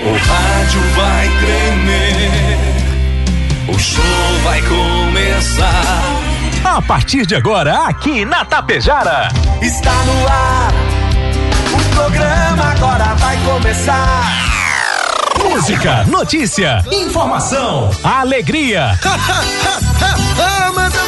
O rádio vai tremer, o show vai começar. A partir de agora, aqui na Tapejara. Está no ar, o programa agora vai começar. Música, notícia, informação, alegria. ah, mas eu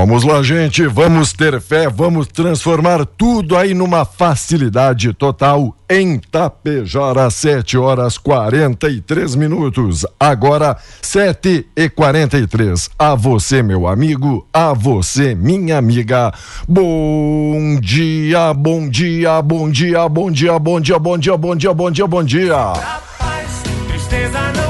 Vamos lá, gente, vamos ter fé, vamos transformar tudo aí numa facilidade total em Tapejara, 7 horas 43 minutos. Agora, 7 e 43. A você, meu amigo, a você, minha amiga. Bom dia, bom dia, bom dia, bom dia, bom dia, bom dia, bom dia, bom dia, bom dia. Paz, tristeza não.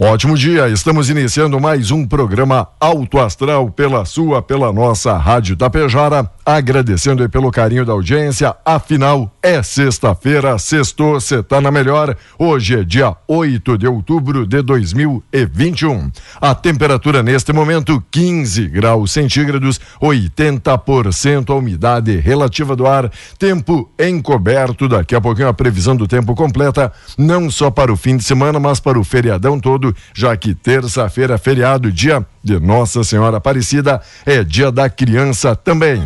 Ótimo dia, estamos iniciando mais um programa Alto Astral pela sua, pela nossa Rádio Tapejara, agradecendo pelo carinho da audiência, afinal é sexta-feira, sextou, cê tá na melhor, hoje é dia 8 de outubro de 2021. A temperatura neste momento 15 graus centígrados, 80% a umidade relativa do ar, tempo encoberto, daqui a pouquinho a previsão do tempo completa, não só para o fim de semana, mas para o feriadão todo, já que terça-feira, feriado, dia de Nossa Senhora Aparecida, é dia da criança também.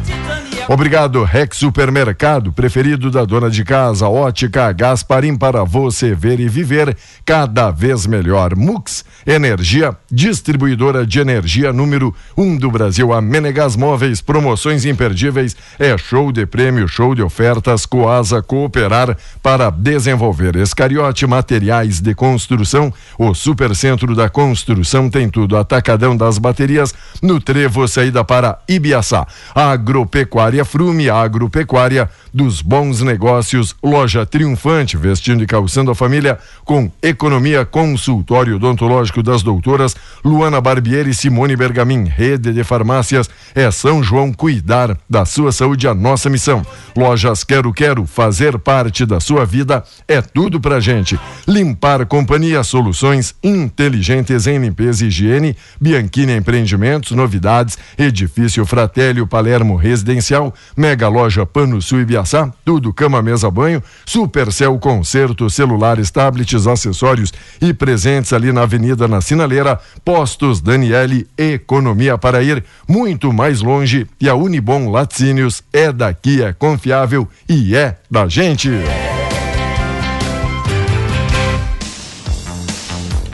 Obrigado, Rex Supermercado, preferido da dona de casa, ótica Gasparim para você ver e viver cada vez melhor. Mux Energia, distribuidora de energia número um do Brasil, a Menegas Móveis, promoções imperdíveis, é show de prêmio, show de ofertas, Coasa Cooperar para desenvolver Escariote Materiais de Construção, o Supercentro da Construção tem tudo, atacadão das baterias, no Trevo, saída para Ibiaçá. Agropecuária Frume, agropecuária dos bons negócios, loja triunfante, vestindo e calçando a família com economia, consultório odontológico das doutoras Luana Barbieri e Simone Bergamin, rede de farmácias, é São João cuidar da sua saúde, a nossa missão. Lojas Quero Quero, fazer parte da sua vida é tudo pra gente. Limpar Companhia, soluções inteligentes em limpeza e higiene, Bianchini Empreendimentos, novidades, Edifício Fratélio Palermo Residencial, Mega Loja Pano Sul Ibiaçá, tudo cama, mesa, banho, Supercel Concerto, celulares, tablets, acessórios e presentes ali na Avenida na Sinaleira, Postos Daniele, Economia para ir muito mais longe e a Unibom Laticínios é daqui, é confiável e é da gente.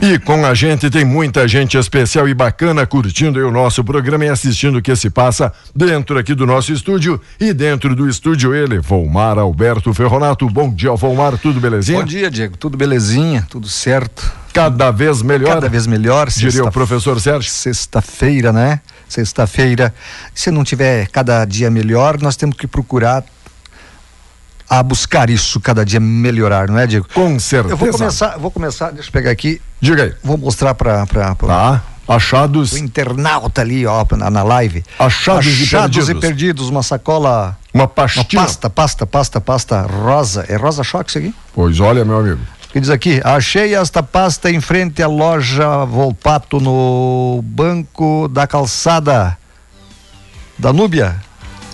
E com a gente tem muita gente especial e bacana curtindo o nosso programa e assistindo o que se passa dentro aqui do nosso estúdio e dentro do estúdio ele, Volmar Alberto Ferronato. Bom dia, Volmar, tudo belezinha? Bom dia, Diego, tudo belezinha, tudo certo. Cada vez melhor. Cada vez melhor. Diria o professor Sérgio. Sexta-feira, né? Sexta-feira. Se não tiver cada dia melhor, nós temos que procurar a buscar isso cada dia melhorar, não é, Diego? Com certeza. Eu vou começar, vou começar, deixa eu pegar aqui. Diga aí. Vou mostrar para Tá. Achados. o internauta ali, ó, na, na live. Achados e Achados perdidos. e perdidos, uma sacola, Uma uma pastinha. pasta, pasta, pasta, pasta rosa. É rosa choque isso aqui? Pois olha, meu amigo. Que diz aqui, achei esta pasta em frente à loja Volpato no banco da calçada Danúbia.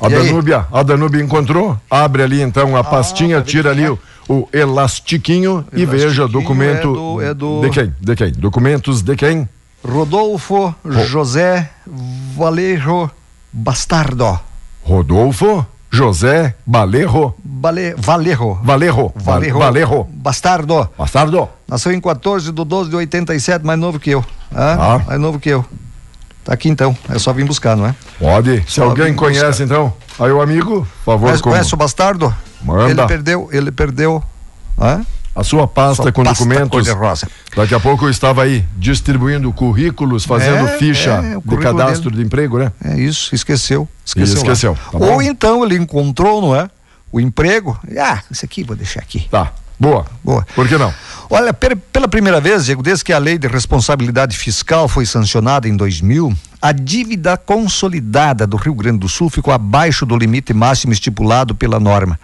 A E aí? Danúbia, a Danúbia encontrou, abre ali então a pastinha, tá vendo tira ali como o, o elastiquinho e veja Elastiquinho documento é do- é do- de quem? De quem? Documentos de quem? Rodolfo José Valerro Bastardo. Rodolfo José Balerro Bale, Valerro. Valerro Valerro. Valerro Bastardo. Bastardo. Nasceu em 14 de 12 de 87, mais novo que eu. Ah, Ah. Mais novo que eu. Tá aqui então, é só vir buscar, não é? Pode. Se Só alguém conhece buscar. então, aí o amigo, por favor, como conhece o Bastardo? Manda. Ele perdeu, ele perdeu. a sua pasta Sua com pasta documentos. Daqui a pouco eu estava aí distribuindo currículos, fazendo É, ficha é, de cadastro de emprego, né? É isso, esqueceu. Esqueceu. esqueceu, tá? Ou então ele encontrou, não é? O emprego. Ah, isso aqui vou deixar aqui. Tá. Boa. Boa. Por que não? Olha, per- pela primeira vez, Diego, desde que a lei de responsabilidade fiscal foi sancionada em 2000, a dívida consolidada do Rio Grande do Sul ficou abaixo do limite máximo estipulado pela norma,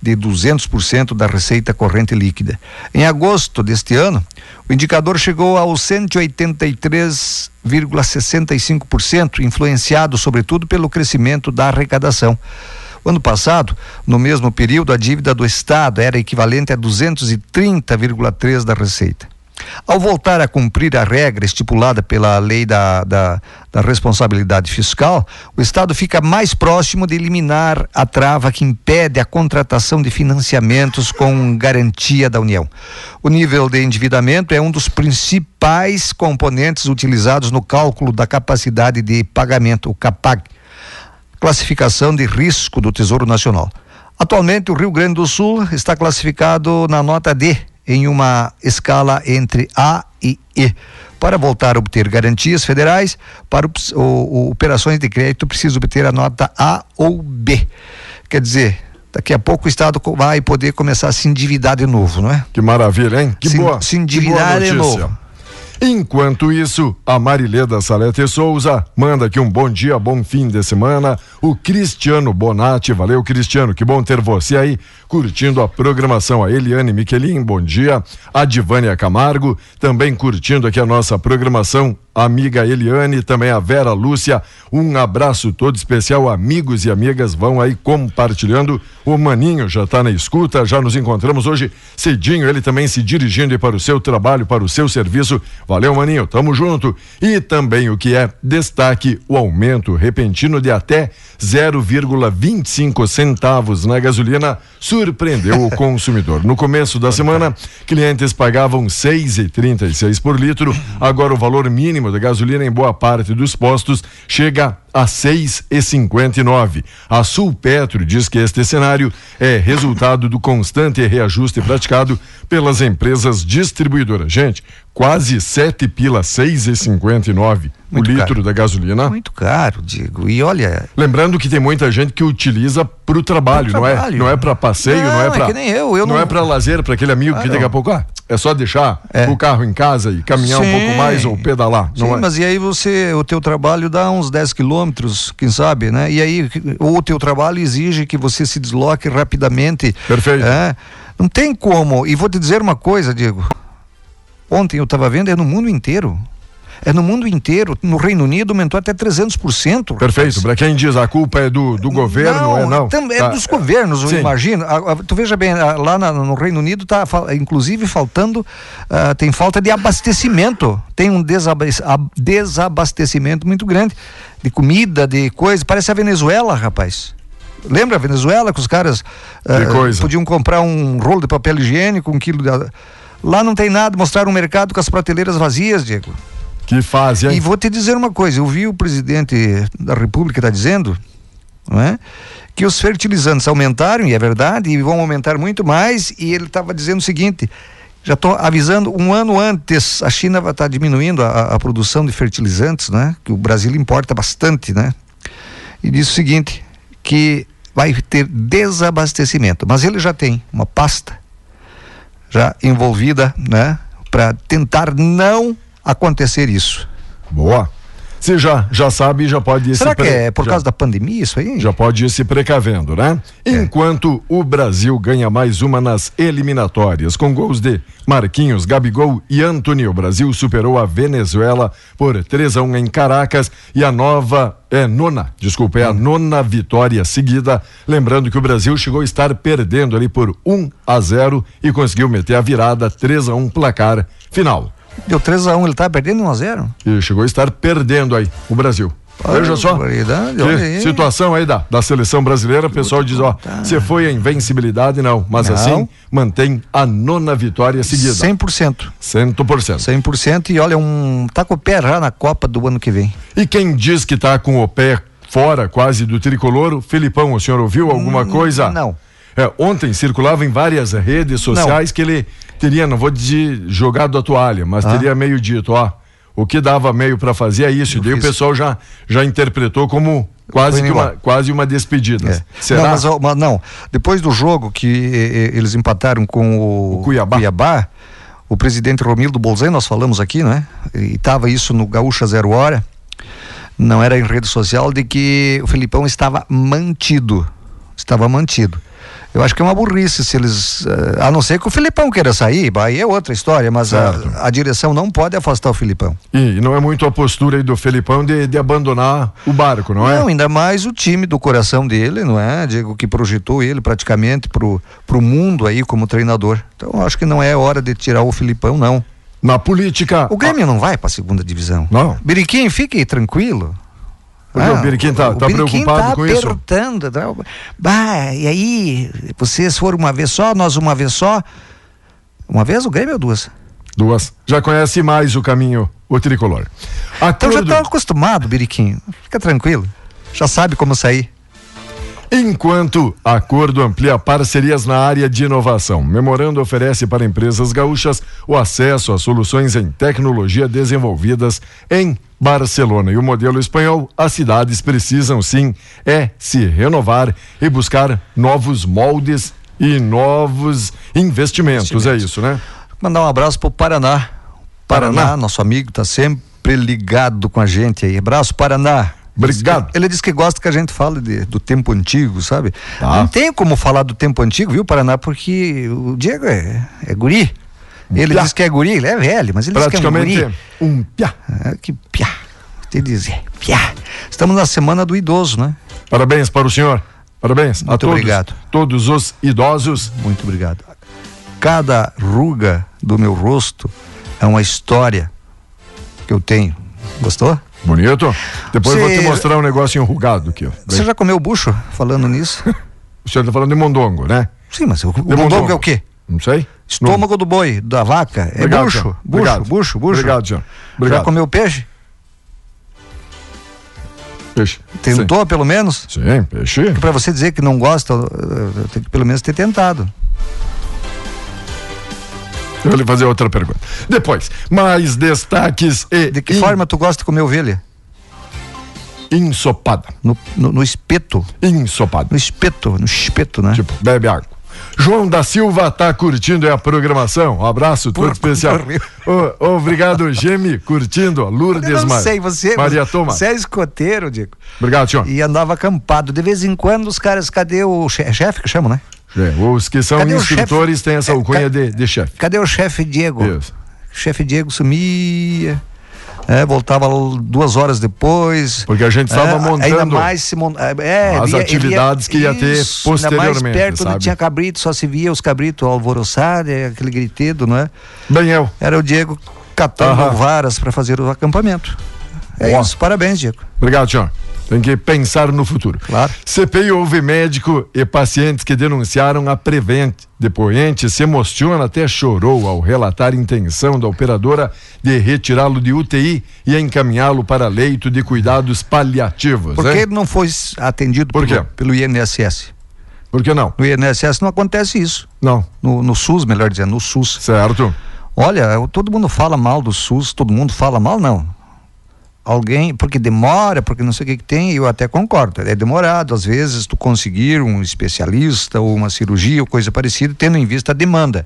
de 200% da receita corrente líquida. Em agosto deste ano, o indicador chegou aos 183,65%, influenciado sobretudo pelo crescimento da arrecadação. O ano passado, no mesmo período, a dívida do Estado era equivalente a 230,3% da receita. Ao voltar a cumprir a regra estipulada pela lei da, da, da responsabilidade fiscal, o Estado fica mais próximo de eliminar a trava que impede a contratação de financiamentos com garantia da União. O nível de endividamento é um dos principais componentes utilizados no cálculo da capacidade de pagamento, o CAPAG classificação de risco do Tesouro Nacional. Atualmente, o Rio Grande do Sul está classificado na nota D, em uma escala entre A e E. Para voltar a obter garantias federais, para operações de crédito, precisa obter a nota A ou B. Quer dizer, daqui a pouco o Estado vai poder começar a se endividar de novo, não é? Que maravilha, hein? Que Se- boa. se endividar boa de novo. Enquanto isso, a Marileda Salete Souza manda aqui um bom dia, bom fim de semana. O Cristiano Bonatti, valeu Cristiano, que bom ter você aí curtindo a programação. A Eliane Miquelin, bom dia. A Divânia Camargo, também curtindo aqui a nossa programação. A amiga Eliane, também a Vera Lúcia. Um abraço todo especial, amigos e amigas vão aí compartilhando. O Maninho já está na escuta, já nos encontramos hoje cedinho, ele também se dirigindo para o seu trabalho, para o seu serviço. Valeu, Maninho, tamo junto. E também o que é destaque, o aumento repentino de até 0,25 centavos na gasolina surpreendeu o consumidor. No começo da semana, clientes pagavam 6,36 por litro. Agora o valor mínimo da gasolina em boa parte dos postos chega a 6,59. A Sulpetro diz que este cenário é resultado do constante reajuste praticado pelas empresas distribuidoras. Gente, quase 7 pila 6,59 o Muito litro caro. da gasolina. Muito caro, Diego. E olha, Lembrando que tem muita gente que utiliza pro trabalho, Pro não é? Não é para passeio, não, Não, é é para que nem eu, eu não, não- é para lazer, para aquele amigo Ah, que daqui não. a pouco ah, é só deixar É. o carro em casa e caminhar um Sim. pouco mais ou pedalar, Sim, não é? mas e aí você, o teu trabalho dá uns 10 quilômetros, quem sabe, né? E aí, ou o teu trabalho exige que você se desloque rapidamente. Perfeito. É, não tem como. E vou te dizer uma coisa, Diego. Ontem eu estava vendo, é no mundo inteiro. É no mundo inteiro. No Reino Unido aumentou até 300%. Perfeito. Para quem diz a culpa é do, do governo, não, é não. É Tá. dos governos, eu Sim. imagino. Ah, ah, Tu veja bem, ah, lá na- no Reino Unido está inclusive faltando, ah, tem falta de abastecimento. Tem um desaba- ab- desabastecimento muito grande de comida, de coisa. Parece a Venezuela, rapaz. Lembra a Venezuela que os caras ah, podiam comprar um rolo de papel higiênico, um quilo de. Lá não tem nada, mostraram um mercado com as prateleiras vazias, Diego. Que fase, E hein? vou te dizer uma coisa, eu vi o presidente da República está dizendo, não é? Que os fertilizantes aumentaram, e é verdade, e vão aumentar muito mais, e ele estava dizendo o seguinte, já estou avisando um ano antes, a China vai estar diminuindo a, a produção de fertilizantes, né? Que o Brasil importa bastante, né? E disse o seguinte, que vai ter desabastecimento, mas ele já tem uma pasta já envolvida, né, para tentar não acontecer isso. Boa. Você já, já sabe, já pode ir Será se que pre- é por já- causa da pandemia isso aí? Já pode ir se precavendo, né? É. Enquanto o Brasil ganha mais uma nas eliminatórias, com gols de Marquinhos, Gabigol e Antony. O Brasil superou a Venezuela por 3 a 1 em Caracas e a nova é nona, desculpa, é a nona vitória seguida. Lembrando que o Brasil chegou a estar perdendo ali por 1 a 0 e conseguiu meter a virada 3 a 1 placar final. Deu 3x1, ele tá perdendo 1x0. E chegou a estar perdendo aí o Brasil. Veja só. Que situação aí da, da seleção brasileira, o pessoal diz, ó, você foi a invencibilidade, não, mas Não. assim mantém a nona vitória seguida. 100%. 100%. 100% e olha, um tá com o pé já na Copa do ano que vem. E quem diz que tá com o pé fora quase do tricolor, o Felipão, o senhor ouviu alguma coisa? Hum, não. É, ontem circulava em várias redes sociais que ele teria, não vou dizer jogado a toalha, mas Ah. teria meio dito, ó, o que dava meio para fazer é isso. e daí o pessoal já, já interpretou como quase, que uma, quase uma despedida. É. Será? Não, mas, mas não, depois do jogo que eh, eles empataram com o, O Cuiabá. o presidente Romildo Bolzan, nós falamos aqui, né? E estava isso no Gaúcha Zero Hora, não era em rede social, de que o Felipão estava mantido. Estava mantido. Eu acho que é uma burrice se eles. eh, a não ser que o Filipão queira sair, aí é outra história, mas a, a direção não pode afastar o Filipão. E, não é muito a postura aí do Felipão de, de abandonar o barco, não é? Não, ainda mais o time do coração dele, não é? Diego, que projetou ele praticamente pro, pro mundo aí como treinador. Então eu acho que não é hora de tirar o Filipão, não. Na política. O Grêmio não vai pra segunda divisão. Não. Biriquim, fique tranquilo. Porque o Biriquim tá- o tá Biriquim preocupado tá com isso? apertando, tá? Bah, e aí, vocês foram uma vez só, nós uma vez só. Uma vez o Grêmio ou duas? Duas. Já conhece mais o caminho, o tricolor. Então já Acordo- tá acostumado, Biriquim. Fica tranquilo. Já sabe como sair. Enquanto acordo amplia parcerias na área de inovação, memorando oferece para empresas gaúchas o acesso a soluções em tecnologia desenvolvidas em Barcelona. E o modelo espanhol, as cidades precisam sim é se renovar e buscar novos moldes e novos investimentos. É isso, né? Mandar um abraço pro Paraná. Paraná, Paraná. nosso amigo, tá sempre ligado com a gente aí. Abraço, Paraná. Obrigado. Ele diz que gosta que a gente fale de- do tempo antigo, sabe? Tá. Não tem como falar do tempo antigo, viu, Paraná? Porque o Diego é, é guri. Ele diz que é guri, ele é velho, mas ele diz que é um guri. um piá. Ah, que piá. Te dizer, piá. Estamos na semana do idoso, né? Parabéns para o senhor. Parabéns a Muito todos, obrigado. todos os idosos. Muito obrigado. Cada ruga do meu rosto é uma história que eu tenho. Gostou? Bonito. Depois vou Você- te mostrar um negócio enrugado aqui. Você já comeu bucho falando nisso? O senhor está falando de mondongo, né? Sim, mas o, o De mondongo é o quê? Não sei. Estômago do boi, da vaca. É Obrigado, bucho, senhor. bucho, Obrigado. bucho, bucho. Obrigado, senhor. Já Obrigado. comeu peixe? Peixe. Tentou, pelo menos? Sim, Sim, peixe. Para você dizer que não gosta, tem que pelo menos ter tentado. Eu vou lhe fazer outra pergunta. Depois, mais destaques e De que in- forma tu gosta de comer ovelha? ensopada. No, no, no espeto. Ensopada. No espeto, no espeto, né? Tipo, bebe água. João da Silva tá curtindo aí a programação. Um abraço todo especial. Ô, obrigado, Gemi, curtindo. Lourdes Eu não Mar- sei, você, Maria Toma. você é escoteiro, Diego. Obrigado, senhor. E andava acampado. De vez em quando os caras, cadê o che- chefe que chama, né? É, os que são Cadê instrutores têm essa É, alcunha ca- de, de chefe. Cadê o chefe Diego? Isso. O chefe Diego sumia. É, voltava duas horas depois. Porque a gente estava É, montando Ainda mais se mon... é, as via- atividades que ia ter Isso, Ainda mais posteriormente, perto sabe? não tinha cabrito, só se via os cabritos alvoroçados, é, aquele gritedo, não é? bem eu. Era o Diego catando Aham. varas para fazer o acampamento. É Ó. isso, parabéns, Diego. Obrigado, senhor. Tem que pensar no futuro. Claro. CPI houve médico e pacientes que denunciaram a Prevent. Depoente se emociona, até chorou ao relatar a intenção da operadora de retirá-lo de UTI e encaminhá-lo para leito de cuidados paliativos. Por que hein? ele não foi atendido Por pelo, pelo INSS? Por que não? No INSS não acontece isso. Não. No, no SUS, melhor dizendo, no SUS. Certo. Olha, todo mundo fala mal do SUS, todo mundo fala mal, não. Alguém, porque demora, porque não sei o que, que tem, eu até concordo. É demorado, às vezes, tu conseguir um especialista ou uma cirurgia ou coisa parecida, tendo em vista a demanda.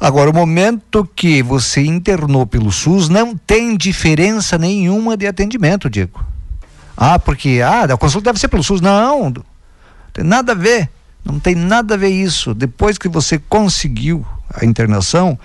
Agora, o momento que você internou pelo SUS, não tem diferença nenhuma de atendimento, Diego. Ah, porque ah, a consulta deve ser pelo SUS. Não, não tem nada a ver. Não tem nada a ver isso. Depois que você conseguiu a internação,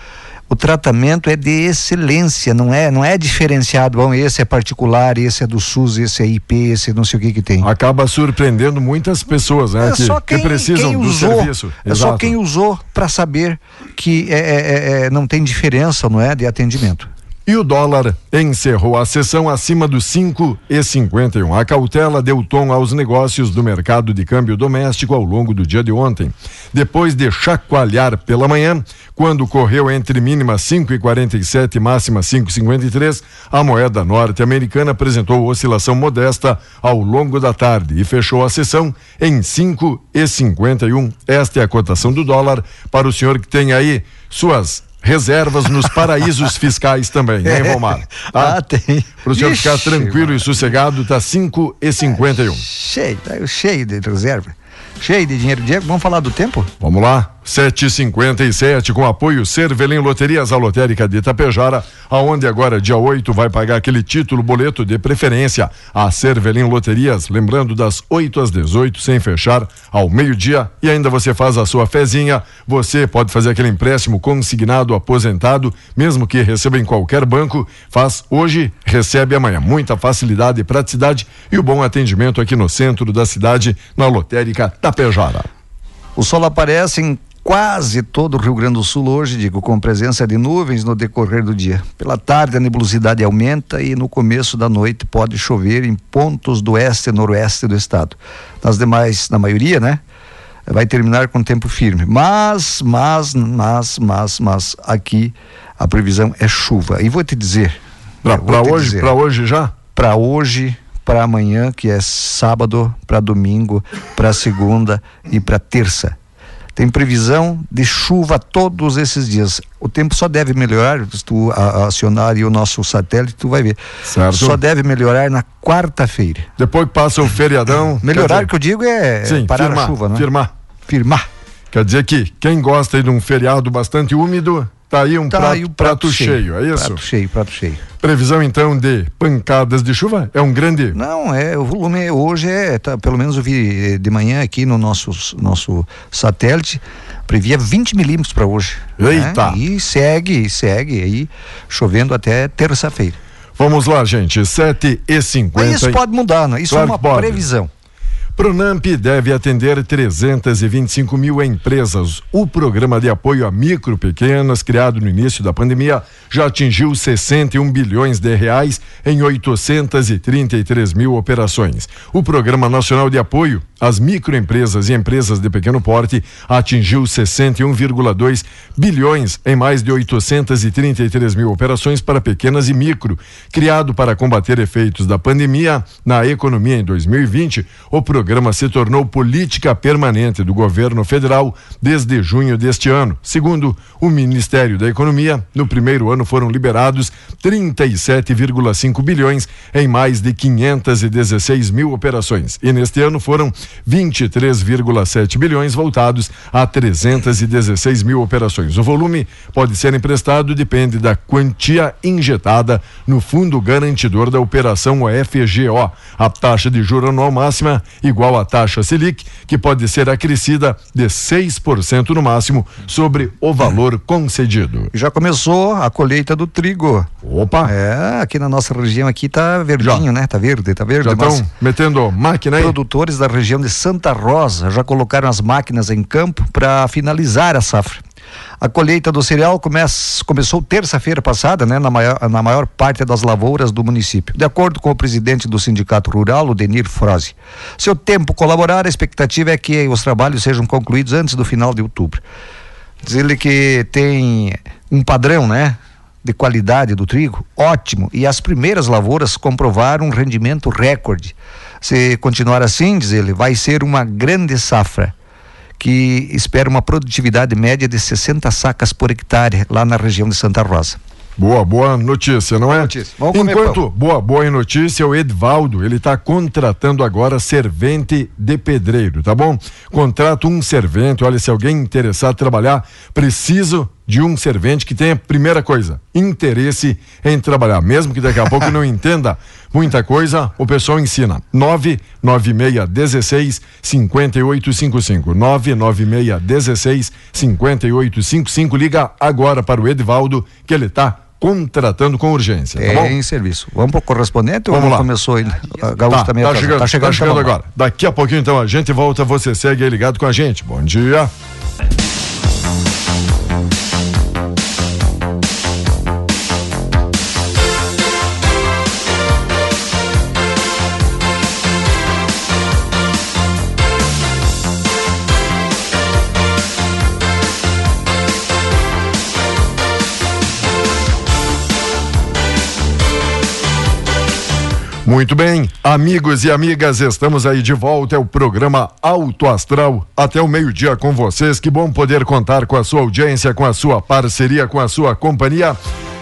o tratamento é de excelência, não é, não é diferenciado, bom, esse é particular, esse é do SUS, esse é IP, esse não sei o que que tem. Acaba surpreendendo muitas pessoas, né? É que, só quem, que precisam quem usou, do serviço. É Exato. só quem usou para saber que é, é, é, é, não tem diferença, não é, de atendimento. E o dólar encerrou a sessão acima dos 5,51. A cautela deu tom aos negócios do mercado de câmbio doméstico ao longo do dia de ontem. Depois de chacoalhar pela manhã, quando correu entre mínima 5,47 e máxima 5,53, a moeda norte-americana apresentou oscilação modesta ao longo da tarde e fechou a sessão em 5,51. Esta é a cotação do dólar para o senhor que tem aí suas reservas nos paraísos fiscais também, hein, Romar? Tá? Ah, tem. Para o senhor ficar tranquilo mano. e sossegado, tá 5 e 51. É, cheio, tá cheio de reserva. Cheio de dinheiro. Diego, vamos falar do tempo? Vamos lá. 757 com apoio Cervelim Loterias, a lotérica de Itapejara, aonde agora dia 8 vai pagar aquele título boleto de preferência. A Cervelim Loterias, lembrando das 8 às 18 sem fechar ao meio-dia e ainda você faz a sua fezinha. Você pode fazer aquele empréstimo consignado aposentado, mesmo que receba em qualquer banco, faz hoje, recebe amanhã. Muita facilidade e praticidade e o bom atendimento aqui no centro da cidade, na lotérica Tapejara. O sol aparece em quase todo o Rio Grande do Sul hoje, digo, com presença de nuvens no decorrer do dia. Pela tarde a nebulosidade aumenta e no começo da noite pode chover em pontos do oeste e noroeste do estado. Nas demais, na maioria, né? Vai terminar com tempo firme. Mas, mas, mas, mas, mas, aqui a previsão é chuva. E vou te dizer. Para hoje, para hoje já? Para hoje, para amanhã, que é sábado, para domingo, para segunda e para terça tem previsão de chuva todos esses dias. O tempo só deve melhorar, se tu acionar o nosso satélite, tu vai ver. Certo. Só deve melhorar na quarta-feira. Depois que passa o feriadão. Melhorar, dizer... que eu digo, é Sim, parar firmar, a chuva, né? Firmar. Firmar. Quer dizer que quem gosta de um feriado bastante úmido, Tá aí um tá prato, aí prato, prato cheio, cheio, é isso? Prato cheio, prato cheio. Previsão então de pancadas de chuva? É um grande. Não, é o volume hoje é, tá, pelo menos eu vi de manhã aqui no nosso nosso satélite, previa 20 milímetros para hoje. Né? Eita! Né? E segue, segue aí chovendo até terça-feira. Vamos lá, gente, 7 e 50 Mas isso pode mudar, né? Isso é claro é uma previsão. Pronamp deve atender 325 mil empresas. O programa de apoio a micro pequenas, criado no início da pandemia, já atingiu 61 bilhões de reais em 833 mil operações. O Programa Nacional de Apoio às Microempresas e Empresas de Pequeno Porte atingiu 61,2 bilhões em mais de 833 mil operações para pequenas e micro. Criado para combater efeitos da pandemia na economia em 2020, o programa programa se tornou política permanente do governo federal desde junho deste ano. Segundo o Ministério da Economia, no primeiro ano foram liberados 37,5 bilhões em mais de 516 mil operações. E neste ano foram 23,7 bilhões voltados a 316 mil operações. O volume pode ser emprestado depende da quantia injetada no Fundo Garantidor da Operação OFGO. A taxa de juro anual máxima e igual à taxa Selic, que pode ser acrescida de 6% no máximo sobre o valor concedido. Já começou a colheita do trigo. Opa! É, aqui na nossa região aqui tá verdinho, já. né? Tá verde, tá verde. Já estão metendo máquina aí? Produtores da região de Santa Rosa já colocaram as máquinas em campo para finalizar a safra. A colheita do cereal começa, começou terça-feira passada, né, na maior, na maior parte das lavouras do município. De acordo com o presidente do Sindicato Rural, o Denir Froze. Seu tempo colaborar, a expectativa é que os trabalhos sejam concluídos antes do final de outubro. Diz ele que tem um padrão, né? de qualidade do trigo, ótimo. E as primeiras lavouras comprovaram um rendimento recorde. Se continuar assim, diz ele, vai ser uma grande safra que espera uma produtividade média de 60 sacas por hectare lá na região de Santa Rosa. Boa, boa notícia, não é? Notícia. Vamos comer Enquanto pão. boa, boa notícia, o Edvaldo, ele está contratando agora servente de pedreiro, tá bom? Contrato um servente, olha, se alguém interessado em trabalhar, preciso de um servente que tenha, primeira coisa, interesse em trabalhar, mesmo que daqui a pouco não entenda muita coisa, o pessoal ensina. 99616 5855. 99616 5855. Liga agora para o Edvaldo, que ele está contratando com urgência, tá É bom? em serviço. Vamos pro correspondente ou Vamos não lá. começou ainda? A Gaúcha Tá, também tá chegando, tá chegando, tá chegando vamos lá. agora. Daqui a pouquinho, então, a gente volta. Você segue aí ligado com a gente. Bom dia. Muito bem, amigos e amigas, estamos aí de volta. É o programa Alto Astral até o meio-dia com vocês. Que bom poder contar com a sua audiência, com a sua parceria, com a sua companhia.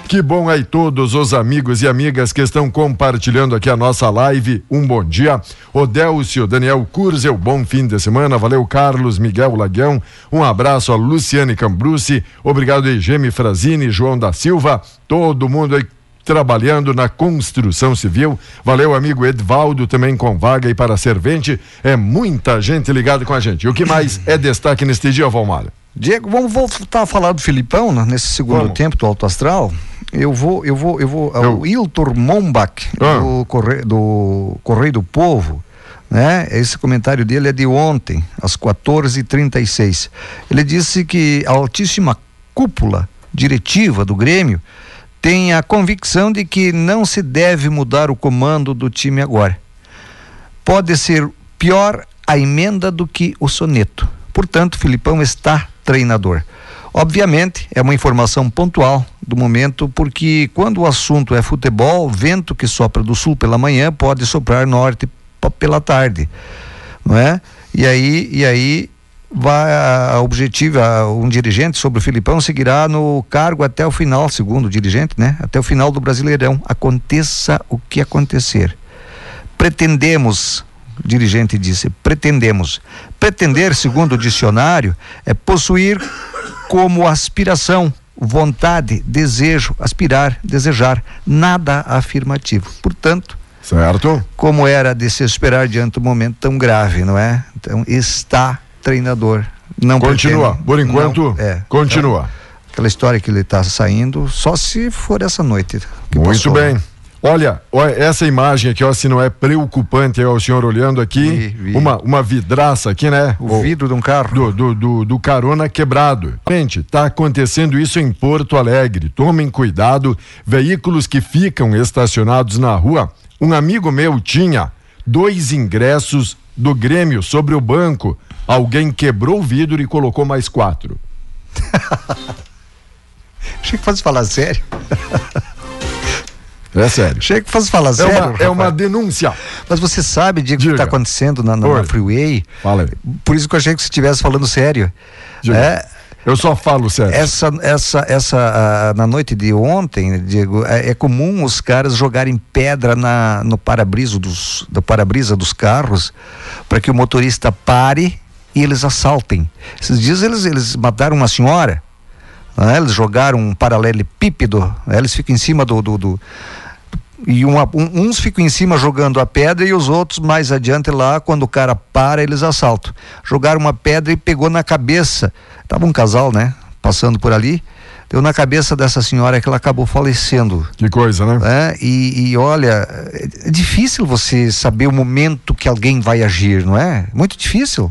Que bom aí todos os amigos e amigas que estão compartilhando aqui a nossa live. Um bom dia. Odélcio, Daniel Curzel, bom fim de semana. Valeu, Carlos, Miguel Laguião. Um abraço a Luciane Cambrucci. Obrigado, Egeme Frazini, João da Silva. Todo mundo aí trabalhando na construção civil. Valeu, amigo Edvaldo, também com vaga e para servente. É muita gente ligada com a gente. O que mais é destaque neste dia, Valmar? Diego, vamos voltar a falar do Filipão né, nesse segundo Vamos. tempo do Alto Astral. Eu vou, eu vou, eu vou. Eu- O Hiltor Mombach, Ah. do, Correio, do Correio do Povo, né? Esse comentário dele é de ontem, às 14h36. Ele disse que a altíssima cúpula diretiva do Grêmio tem a convicção de que não se deve mudar o comando do time agora. Pode ser pior a emenda do que o soneto. Portanto, Filipão está treinador. Obviamente, é uma informação pontual do momento, porque quando o assunto é futebol, vento que sopra do sul pela manhã pode soprar norte pela tarde, não é? E aí, e aí vai a, a objetiva, um dirigente sobre o Filipão seguirá no cargo até o final, segundo o dirigente, né? Até o final do Brasileirão, aconteça o que acontecer. Pretendemos, o dirigente disse, pretendemos. Pretender, segundo o dicionário, é possuir como aspiração, vontade, desejo, aspirar, desejar, nada afirmativo. Portanto, Certo? como era de se esperar diante do momento tão grave, não é? Então, está treinador. Não Continua. pretende- Por enquanto, não- é. continua. Então, aquela história que ele está saindo, só se for essa noite. Muito passou, bem. né? Olha, olha, essa imagem aqui, ó, se não é preocupante, ó, o senhor olhando aqui, Vi, vi. Uma, uma vidraça aqui, né? O vidro de um carro. do, do, do, do carona quebrado. Gente, tá acontecendo isso em Porto Alegre. Tomem cuidado. Veículos que ficam estacionados na rua. Um amigo meu tinha dois ingressos do Grêmio sobre o banco. Alguém quebrou o vidro e colocou mais quatro. Achei que fosse falar sério. É sério. Achei que fosse falar É sério. uma, é uma denúncia. Mas você sabe, Diego, o que está acontecendo na, na, na Freeway? Fala aí. Por isso que eu achei que você estivesse falando sério. Diga. É, Eu só falo sério. essa, essa, essa, na noite de ontem, Diego, é, é comum os caras jogarem pedra na, no para-brisa dos, do para-brisa dos carros para que o motorista pare e eles assaltem. Esses dias eles, eles mataram uma senhora, né? eles jogaram um paralelepípedo, né? eles ficam em cima do. do, do- e uma- um- uns ficam em cima jogando a pedra e os outros mais adiante lá, quando o cara para, eles assaltam. Jogaram uma pedra e pegou na cabeça. Tava um casal, né? Passando por ali. Deu na cabeça dessa senhora que ela acabou falecendo. Que coisa, né? Né? E, e olha, é é difícil você saber o momento que alguém vai agir, não é? Muito difícil.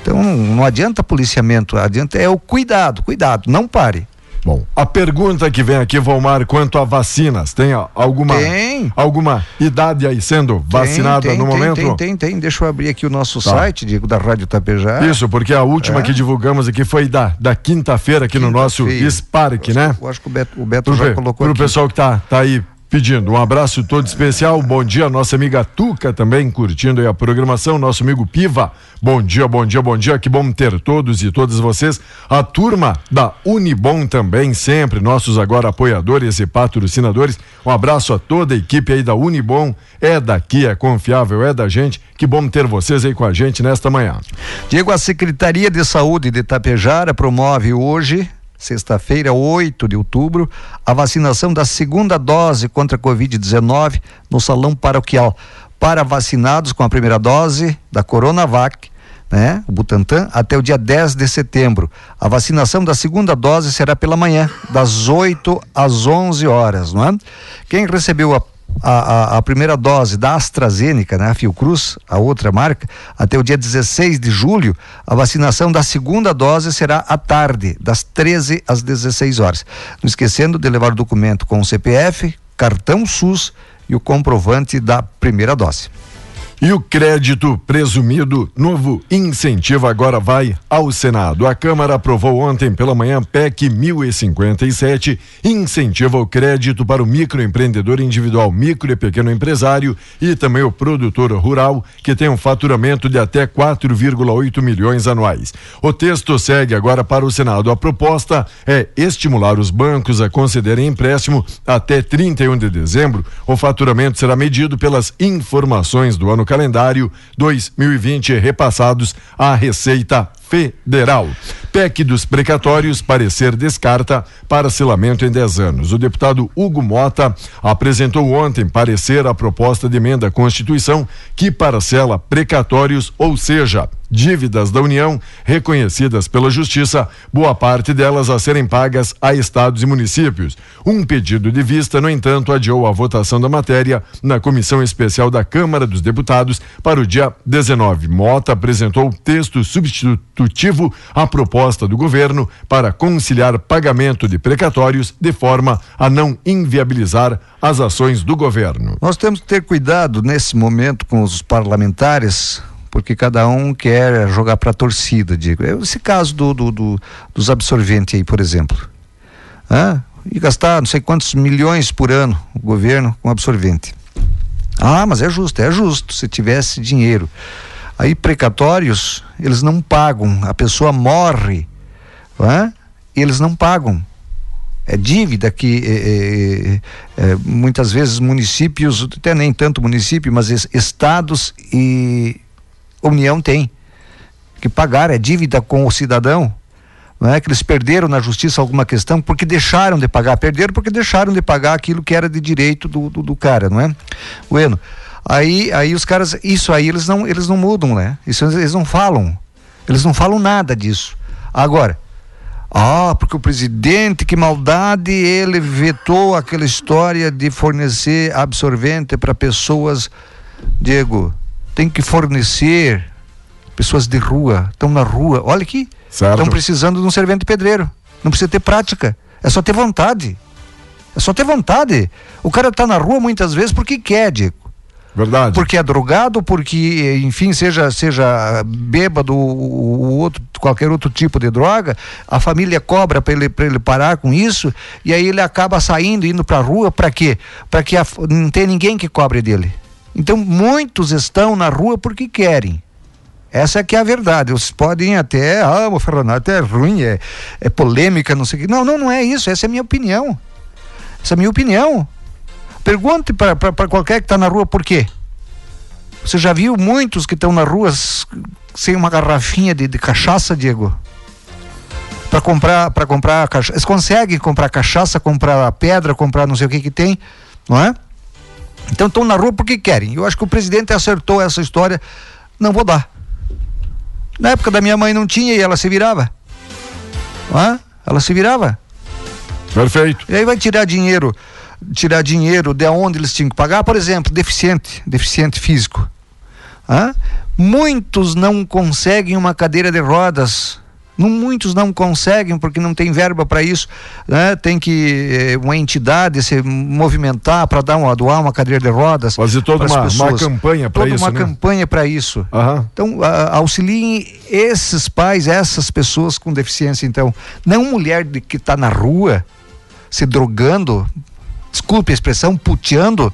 Então não adianta policiamento, adianta é o cuidado, cuidado, não pare. Bom, a pergunta que vem aqui, Valmar, quanto a vacinas, tem alguma Tem. alguma idade aí sendo vacinada tem, no tem, momento? Tem, tem, tem. Deixa eu abrir aqui o nosso Tá. site, Diego, da Rádio Tapejá. Isso, porque a última É. que divulgamos aqui foi da, da quinta-feira aqui no nosso. Spark, né? Eu acho que o Beto, o Beto Pro, já colocou pro aqui. pessoal que tá, tá aí pedindo um abraço todo especial. Bom dia, nossa amiga Tuca também curtindo a programação. Nosso amigo Piva. Bom dia, bom dia, bom dia. Que bom ter todos e todas vocês. A turma da Unibom também, sempre, nossos agora apoiadores e patrocinadores. Um abraço a toda a equipe aí da Unibom. É daqui, é confiável, é da gente. Que bom ter vocês aí com a gente nesta manhã. Diego, a Secretaria de Saúde de Itapejara promove hoje sexta-feira, 8 de outubro, a vacinação da segunda dose contra a Covid-19 no salão paroquial. Para vacinados com a primeira dose da Coronavac, né, o Butantan, até o dia 10 de setembro. A vacinação da segunda dose será pela manhã, das 8 às 11 horas, não é? Quem recebeu a a, a, a, primeira dose da AstraZeneca, né, a Fiocruz, a outra marca, até o dia 16 de julho, a vacinação da segunda dose será à tarde, das 13 às 16 horas. Não esquecendo de levar o documento com o CPF, cartão SUS e o comprovante da primeira dose. E o crédito presumido, novo incentivo agora vai ao Senado. A Câmara aprovou ontem pela manhã PEC 1057, incentiva o crédito para o microempreendedor individual, micro e pequeno empresário e também o produtor rural, que tem um faturamento de até 4,8 milhões anuais. O texto segue agora para o Senado. A proposta é estimular os bancos a concederem empréstimo até 31 de dezembro. O faturamento será medido pelas informações do ano calendário 2020 repassados à Receita Federal. PEC dos precatórios, parecer descarta parcelamento em 10 anos. O deputado Hugo Mota apresentou ontem parecer a proposta de emenda à Constituição que parcela precatórios, ou seja, dívidas da União reconhecidas pela Justiça, boa parte delas a serem pagas a estados e municípios. Um pedido de vista, no entanto, adiou a votação da matéria na Comissão Especial da Câmara dos Deputados para o dia 19. Mota apresentou texto substitutivo à proposta do governo para conciliar pagamento de precatórios de forma a não inviabilizar as ações do governo. Nós temos que ter cuidado nesse momento com os parlamentares porque cada um quer jogar para a torcida, digo. Esse caso do, do, do, dos absorventes aí, por exemplo. Ah, e gastar não sei quantos milhões por ano o governo com absorvente. Ah, mas é justo, é justo se tivesse dinheiro. Aí precatórios, eles não pagam, a pessoa morre, e eles não pagam. É dívida que é, é, é, muitas vezes municípios, até nem tanto município, mas estados e União tem que pagar, é dívida com o cidadão. Não é que eles perderam na justiça alguma questão porque deixaram de pagar, perderam porque deixaram de pagar aquilo que era de direito do, do, do cara, não é? Bueno, aí, aí os caras, isso aí eles não, eles não mudam, né? Isso eles não falam, eles não falam nada disso. Agora, ah, porque o presidente, que maldade, ele vetou aquela história de fornecer absorvente para pessoas, Diego, tem que fornecer pessoas de rua, estão na rua, olha aqui, estão precisando de um servente pedreiro. Não precisa ter prática, é só ter vontade. É só ter vontade. O cara está na rua muitas vezes porque quer, Diego. Verdade. Porque é drogado, porque, enfim, seja, seja bêbado ou outro, qualquer outro tipo de droga, a família cobra para ele, ele parar com isso, e aí ele acaba saindo, indo para a rua, para quê? Para que a, não tem ninguém que cobre dele. Então, muitos estão na rua porque querem. Essa é que é a verdade. Vocês podem até, ah, o Fernando é ruim, é, é polêmica, não sei o que. Não, não, não é isso. Essa é a minha opinião. Essa é a minha opinião. Pergunte para qualquer que está na rua por quê. Você já viu muitos que estão na rua sem uma garrafinha de, de cachaça, Diego? Para comprar, para comprar cachaça. Eles conseguem comprar cachaça, comprar pedra, comprar não sei o que que tem, não é? Então estão na rua porque querem. Eu acho que o presidente acertou essa história. Não vou dar. Na época da minha mãe não tinha e ela se virava. Ah, ela se virava. Perfeito. E aí vai tirar dinheiro, tirar dinheiro de onde eles tinham que pagar, por exemplo, deficiente, deficiente físico. Ah? Muitos não conseguem uma cadeira de rodas não, muitos não conseguem porque não tem verba para isso, né? Tem que eh, uma entidade se movimentar para dar uma doar uma cadeira de rodas. Fazer toda uma, uma, campanha para isso. Toda uma né? campanha para isso. Uhum. Então a, auxiliem esses pais, essas pessoas com deficiência. Então, não mulher de, que está na rua se drogando desculpe a expressão, puteando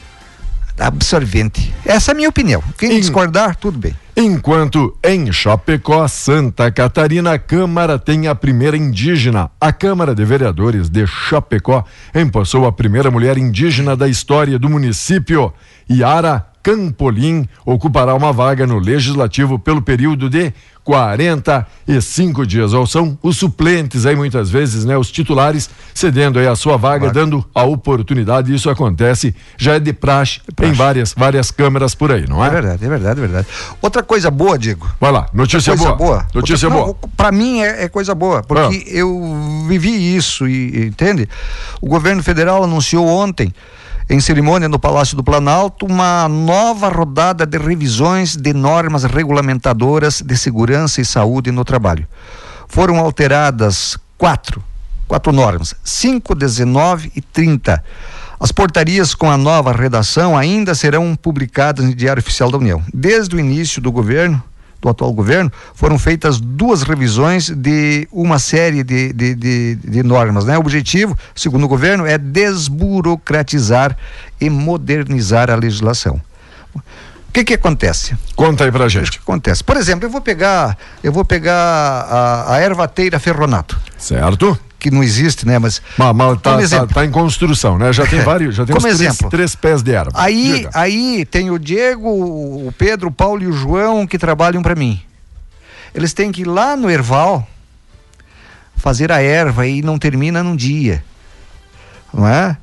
absorvente. Essa é a minha opinião. Quem Em- discordar, tudo bem. Enquanto em Chapecó, Santa Catarina, a Câmara tem a primeira indígena. A Câmara de Vereadores de Chapecó empossou a primeira mulher indígena da história do município. Yara Campolim ocupará uma vaga no Legislativo pelo período de 45 dias. Ou são os suplentes aí muitas vezes, né? Os titulares cedendo aí a sua vaga, dando a oportunidade. Isso acontece, já é de praxe, em várias, várias câmaras por aí, não É é? verdade, é verdade, é verdade. Outra coisa boa, Diego. Vai lá, notícia coisa boa. Notícia Outra- boa. Pra mim é, é coisa boa, porque eu vivi isso e, entende? O governo federal anunciou ontem em cerimônia no Palácio do Planalto uma nova rodada de revisões de normas regulamentadoras de segurança e saúde no trabalho. Foram alteradas quatro, quatro normas, 5, 19 e 30. As portarias com a nova redação ainda serão publicadas no Diário Oficial da União. Desde o início do governo, do atual governo, foram feitas duas revisões de uma série de, de, de, de normas. Né? O objetivo, segundo o governo, é desburocratizar e modernizar a legislação. O que que acontece? Conta aí pra O gente. que acontece? Por exemplo, eu vou pegar, eu vou pegar a, a ervateira ferronato, Certo? Que não existe, né? Mas Mas, mas tá, tá, tá em construção, né? Já tem vários, já tem Como três, exemplo. três pés de erva. Aí, Diga. aí tem o Diego, o Pedro, o Paulo e o João que trabalham para mim. Eles têm que ir lá no Erval fazer a erva e não termina num dia. Não é?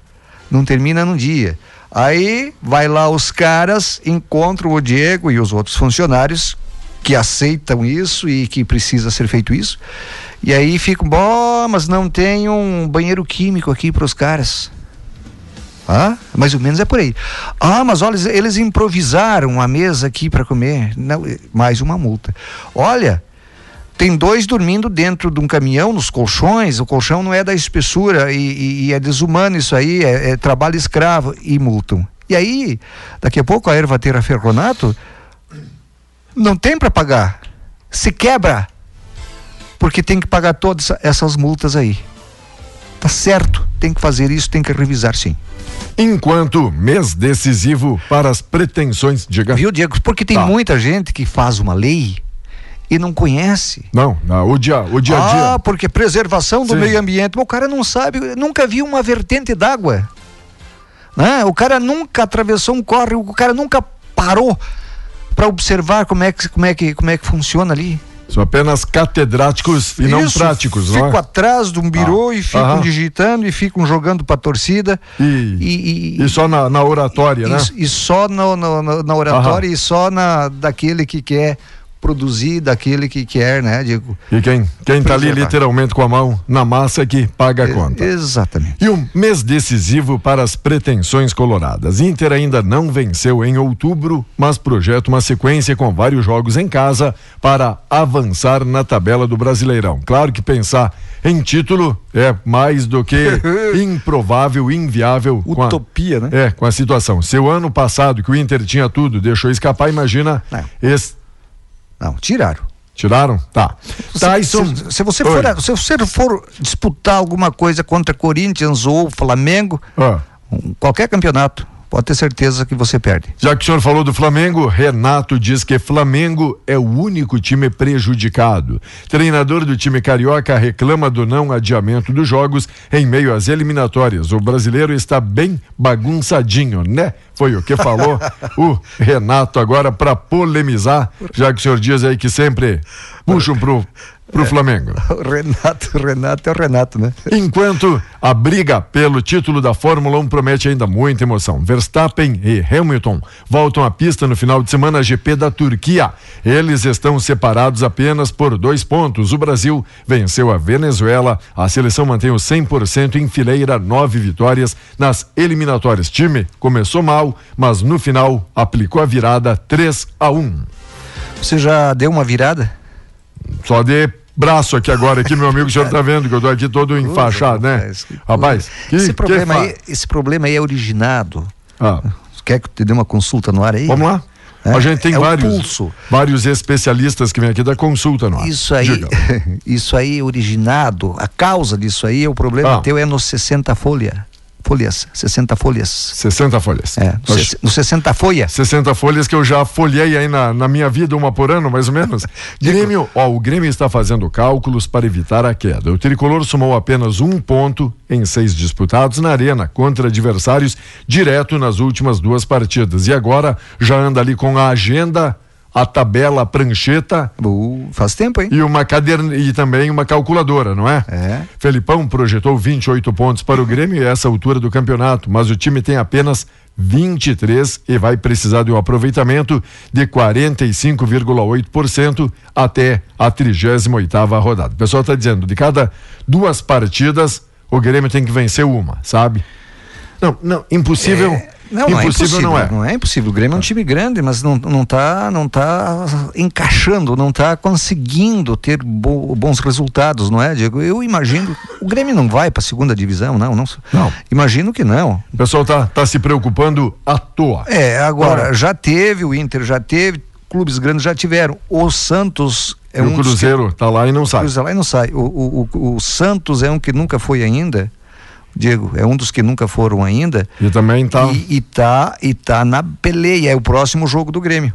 Não termina num dia. Aí vai lá os caras, encontram o Diego e os outros funcionários que aceitam isso e que precisa ser feito isso. E aí ficam, bom, mas não tem um banheiro químico aqui para os caras. Ah, mais ou menos é por aí. Ah, mas olha, eles- improvisaram a mesa aqui para comer. Não, eh, mais uma multa. Olha, tem dois dormindo dentro de um caminhão, nos colchões. O colchão não é da espessura e, e- e é desumano isso aí, é, é trabalho escravo e multam. E aí, daqui a pouco a ervateira ferronato não tem para pagar. Se quebra. Porque tem que pagar todas essas multas aí. Tá certo, tem que fazer isso, tem que revisar sim. Enquanto mês decisivo para as pretensões. Diga. Viu, Diego? Porque tem Tá. muita gente que faz uma lei e não conhece. Não, não, o dia, o dia a dia. Ah, porque preservação do Sim. meio ambiente. O cara não sabe, nunca viu uma vertente d'água. Né? O cara nunca atravessou um córrego, o cara nunca parou para observar como é, que, como, é que, como é que funciona ali. São apenas catedráticos e não Isso, práticos, não Ficam é? atrás de um birô Ah, e ficam aham. digitando e ficam jogando para torcida. E, E, e- e só na, na oratória, né? E, só no, no- no- na oratória e só na daquele que quer produzir, daquele que quer, né, Diego? E quem, quem tá ali literalmente com a mão na massa é que paga a conta. Exatamente. E um mês decisivo para as pretensões coloradas. Inter ainda não venceu em outubro, mas projeta uma sequência com vários jogos em casa para avançar na tabela do Brasileirão. Claro que pensar em título é mais do que improvável, inviável. com a- Utopia, né? é, com a situação. Se o ano passado que o Inter tinha tudo, deixou escapar, imagina. Não. Esse, Não, tiraram. tiraram? Tá. Tyson. Se, se você Oi. for, se você for disputar alguma coisa contra Corinthians ou Flamengo, Ah. qualquer campeonato, pode ter certeza que você perde. Já que o senhor falou do Flamengo, Renato diz que Flamengo é o único time prejudicado. Treinador do time carioca reclama do não adiamento dos jogos em meio às eliminatórias. O brasileiro está bem bagunçadinho, né? Foi o que falou o Renato agora para polemizar, já que o senhor diz aí que sempre puxam pro, pro Flamengo. O Renato, o Renato é o Renato, né? Enquanto a briga pelo título da Fórmula 1 promete ainda muita emoção. Verstappen e Hamilton voltam à pista no final de semana GP da Turquia. Eles estão separados apenas por dois pontos. O Brasil venceu a Venezuela. A seleção mantém o 100% em fileira, nove vitórias nas eliminatórias. Time começou mal, mas no final aplicou a virada 3 a 1. Você já deu uma virada? Só de braço aqui agora, aqui, meu amigo, o senhor tá vendo que eu tô aqui todo enfaixado, né? rapaz, que que, esse, que problema fa- aí, esse problema aí é originado. Ah, Quer que eu te dê uma consulta no ar aí? vamos lá? É, a gente tem é vários, vários especialistas que vêm aqui da consulta no ar. Isso aí, Diga. isso aí é originado, a causa disso aí, o problema Ah. teu é no 60 folha. Folhas, 60 folhas. 60 folhas. É, no, Oxe. no 60 folha. 60 folhas que eu já folhei aí na, na minha vida, uma por ano, mais ou menos. Grêmio, ó, o Grêmio está fazendo cálculos para evitar a queda. O tricolor somou apenas um ponto em seis disputados na arena contra adversários direto nas últimas duas partidas. E agora já anda ali com a agenda, a tabela, a prancheta Uh, faz tempo, hein? e uma caderna e também uma calculadora, não é? É. Felipão projetou 28 pontos para o Grêmio a essa altura do campeonato, mas o time tem apenas 23 e vai precisar de um aproveitamento de 45,8% até a 38ª rodada. O pessoal está dizendo, de cada duas partidas, o Grêmio tem que vencer uma, sabe? Não, não, impossível. Não, não é impossível impossível. não é. Não é impossível. O Grêmio é um time grande, mas não, não, tá, não tá encaixando, não tá conseguindo ter bo- bons resultados, não é, Diego? Eu imagino. O Grêmio não vai para a segunda divisão, não, não. Não. Imagino que não. O pessoal tá, tá se preocupando à toa. É, agora, Ora. já teve, o Inter já teve, clubes grandes já tiveram. O Santos é E um o dos que- Cruzeiro tá lá e não sai. Cruza lá e não sai. O, o, o, o Santos é um que nunca foi ainda. Diego, é um dos que nunca foram ainda. E também tá. E, e tá, e tá na peleia. É o próximo jogo do Grêmio.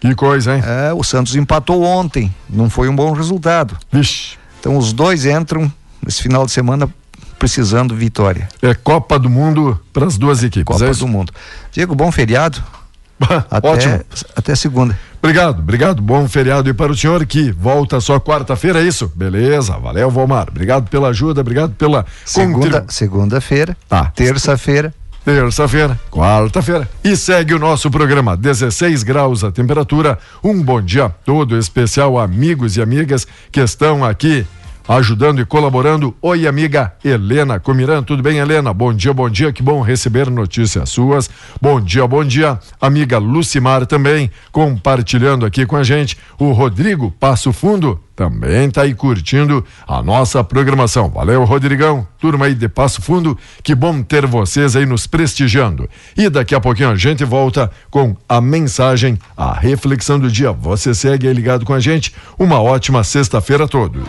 Que coisa, hein? É, o Santos empatou ontem. Não foi um bom resultado. Vixe. Então os dois entram esse final de semana precisando vitória. É Copa do Mundo para as duas equipes. Copa é do Mundo. Diego, bom feriado. Até, Ótimo. até segunda. Obrigado, obrigado. Bom feriado e para o senhor que volta só quarta-feira, é isso? Beleza, valeu, Valmar. Obrigado pela ajuda, obrigado pela Segunda, segunda-feira. Tá. Terça-feira. Terça-feira, quarta-feira. E segue o nosso programa, 16 graus a temperatura. Um bom dia todo especial, amigos e amigas que estão aqui ajudando e colaborando. Oi, amiga Helena Comiran, tudo bem, Helena? Bom dia, bom dia, que bom receber notícias suas. Bom dia, bom dia. Amiga Lucimar também compartilhando aqui com a gente. O Rodrigo Passo Fundo também tá aí curtindo a nossa programação. Valeu, Rodrigão. Turma aí de Passo Fundo, que bom ter vocês aí nos prestigiando. E daqui a pouquinho a gente volta com a mensagem, a reflexão do dia. Você segue aí ligado com a gente. Uma ótima sexta-feira a todos.